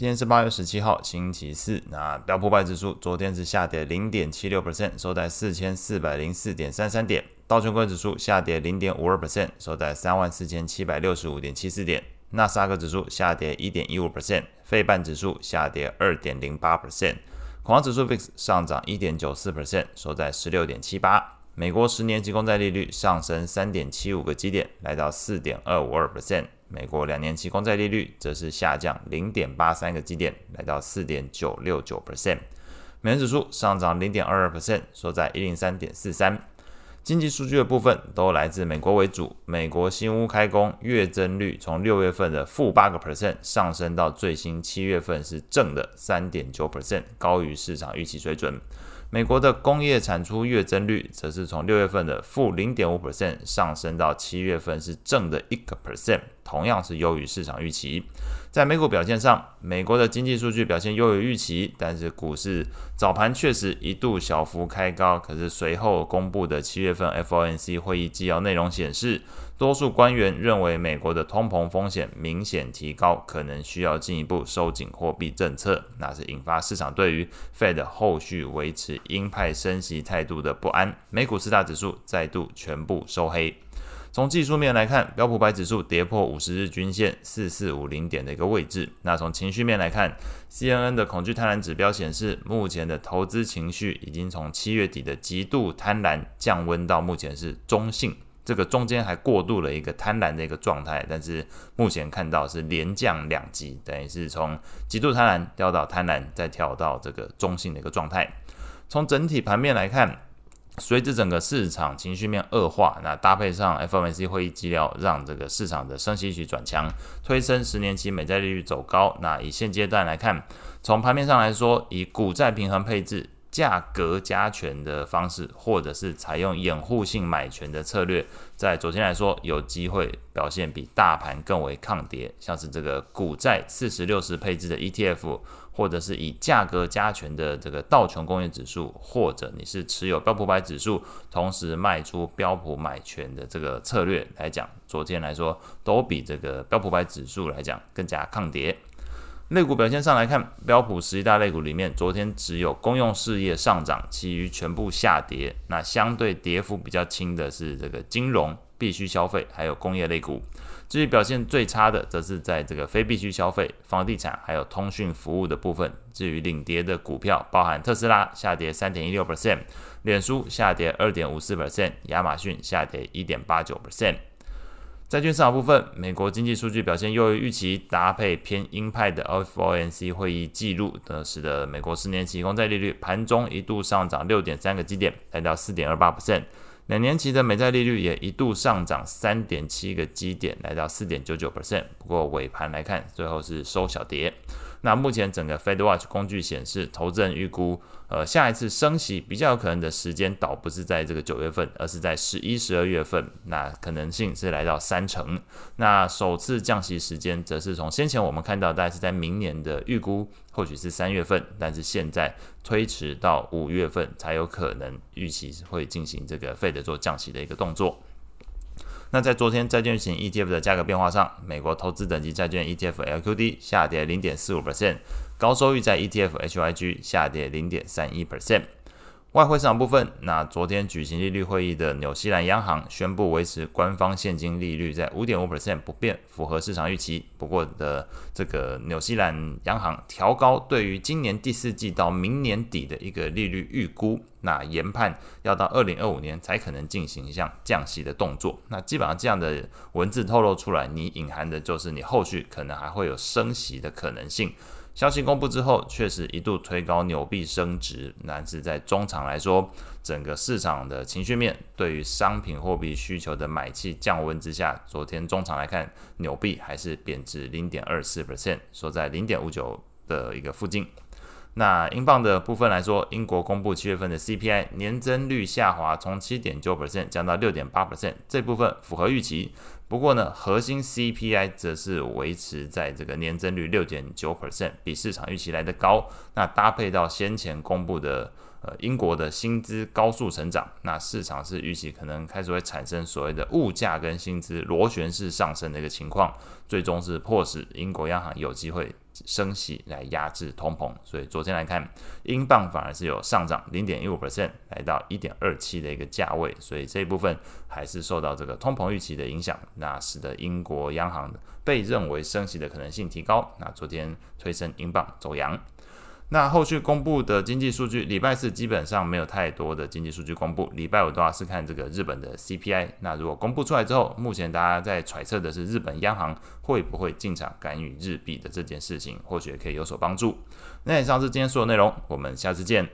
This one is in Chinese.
今天是八月十七号，星期四。那标普五百指数昨天是下跌零点七六 percent，收在四千四百零四点三三点。道琼工指数下跌零点五二 percent，收在三万四千七百六十五点七四点。纳斯达克指数下跌一点一五 percent，费半指数下跌二点零八 percent。恐慌指数 VIX 上涨一点九四 percent，收在十六点七八。美国十年期公债利率上升三点七五个基点，来到四点二五二 percent。美国两年期公债利率则是下降零点八三个基点，来到四点九六九 percent。美元指数上涨零点二二 percent，收在一零三点四三。经济数据的部分都来自美国为主，美国新屋开工月增率从六月份的负八个 percent 上升到最新七月份是正的三点九 percent，高于市场预期水准。美国的工业产出月增率则是从六月份的负零点五 percent 上升到七月份是正的一个 percent，同样是优于市场预期。在美股表现上，美国的经济数据表现优于预期，但是股市早盘确实一度小幅开高，可是随后公布的七月份 FOMC 会议纪要内容显示，多数官员认为美国的通膨风险明显提高，可能需要进一步收紧货币政策，那是引发市场对于 Fed 后续维持鹰派升息态度的不安。美股四大指数再度全部收黑。从技术面来看，标普白指数跌破五十日均线四四五零点的一个位置。那从情绪面来看，CNN 的恐惧贪婪指标显示，目前的投资情绪已经从七月底的极度贪婪降温到目前是中性。这个中间还过渡了一个贪婪的一个状态，但是目前看到是连降两级，等于是从极度贪婪掉到贪婪，再跳到这个中性的一个状态。从整体盘面来看，随着整个市场情绪面恶化，那搭配上 FOMC 会议纪要，让这个市场的升息预期转强，推升十年期美债利率走高。那以现阶段来看，从盘面上来说，以股债平衡配置。价格加权的方式，或者是采用掩护性买权的策略，在昨天来说有机会表现比大盘更为抗跌，像是这个股债四十六十配置的 ETF，或者是以价格加权的这个道琼工业指数，或者你是持有标普百指数，同时卖出标普买权的这个策略来讲，昨天来说都比这个标普百指数来讲更加抗跌。类股表现上来看，标普十一大类股里面，昨天只有公用事业上涨，其余全部下跌。那相对跌幅比较轻的是这个金融、必需消费，还有工业类股。至于表现最差的，则是在这个非必需消费、房地产还有通讯服务的部分。至于领跌的股票，包含特斯拉下跌三点一六 percent，脸书下跌二点五四 percent，亚马逊下跌一点八九 percent。债券市场部分，美国经济数据表现优于预期，搭配偏鹰派的 FOMC 会议记录，的使得美国十年期公债利率盘中一度上涨六点三个基点，来到四点二八 percent。两年期的美债利率也一度上涨三点七个基点，来到四点九九 percent。不过尾盘来看，最后是收小跌。那目前整个 FedWatch 工具显示，投资人预估，呃，下一次升息比较有可能的时间，倒不是在这个九月份，而是在十一、十二月份。那可能性是来到三成。那首次降息时间，则是从先前我们看到，大概是在明年的预估，或许是三月份，但是现在推迟到五月份才有可能预期会进行这个 Fed 做降息的一个动作。那在昨天债券型 ETF 的价格变化上，美国投资等级债券 ETF LQD 下跌零点四五 percent，高收益债 ETF HYG 下跌零点三一 percent。外汇市场部分，那昨天举行利率会议的纽西兰央行宣布维持官方现金利率在五点五 percent 不变，符合市场预期。不过的这个纽西兰央行调高对于今年第四季到明年底的一个利率预估，那研判要到二零二五年才可能进行一项降息的动作。那基本上这样的文字透露出来，你隐含的就是你后续可能还会有升息的可能性。消息公布之后，确实一度推高纽币升值，但是在中场来说，整个市场的情绪面对于商品货币需求的买气降温之下，昨天中场来看，纽币还是贬值零点二四 percent，收在零点五九的一个附近。那英镑的部分来说，英国公布七月份的 CPI 年增率下滑，从七点九 percent 降到六点八 percent，这部分符合预期。不过呢，核心 CPI 则是维持在这个年增率六点九 percent，比市场预期来的高。那搭配到先前公布的呃英国的薪资高速成长，那市场是预期可能开始会产生所谓的物价跟薪资螺旋式上升的一个情况，最终是迫使英国央行有机会。升息来压制通膨，所以昨天来看，英镑反而是有上涨零点一五 percent，来到一点二七的一个价位，所以这一部分还是受到这个通膨预期的影响，那使得英国央行被认为升息的可能性提高，那昨天推升英镑走阳。那后续公布的经济数据，礼拜四基本上没有太多的经济数据公布，礼拜五的话是看这个日本的 CPI。那如果公布出来之后，目前大家在揣测的是日本央行会不会进场干预日币的这件事情，或许可以有所帮助。那以上是今天所有内容，我们下次见。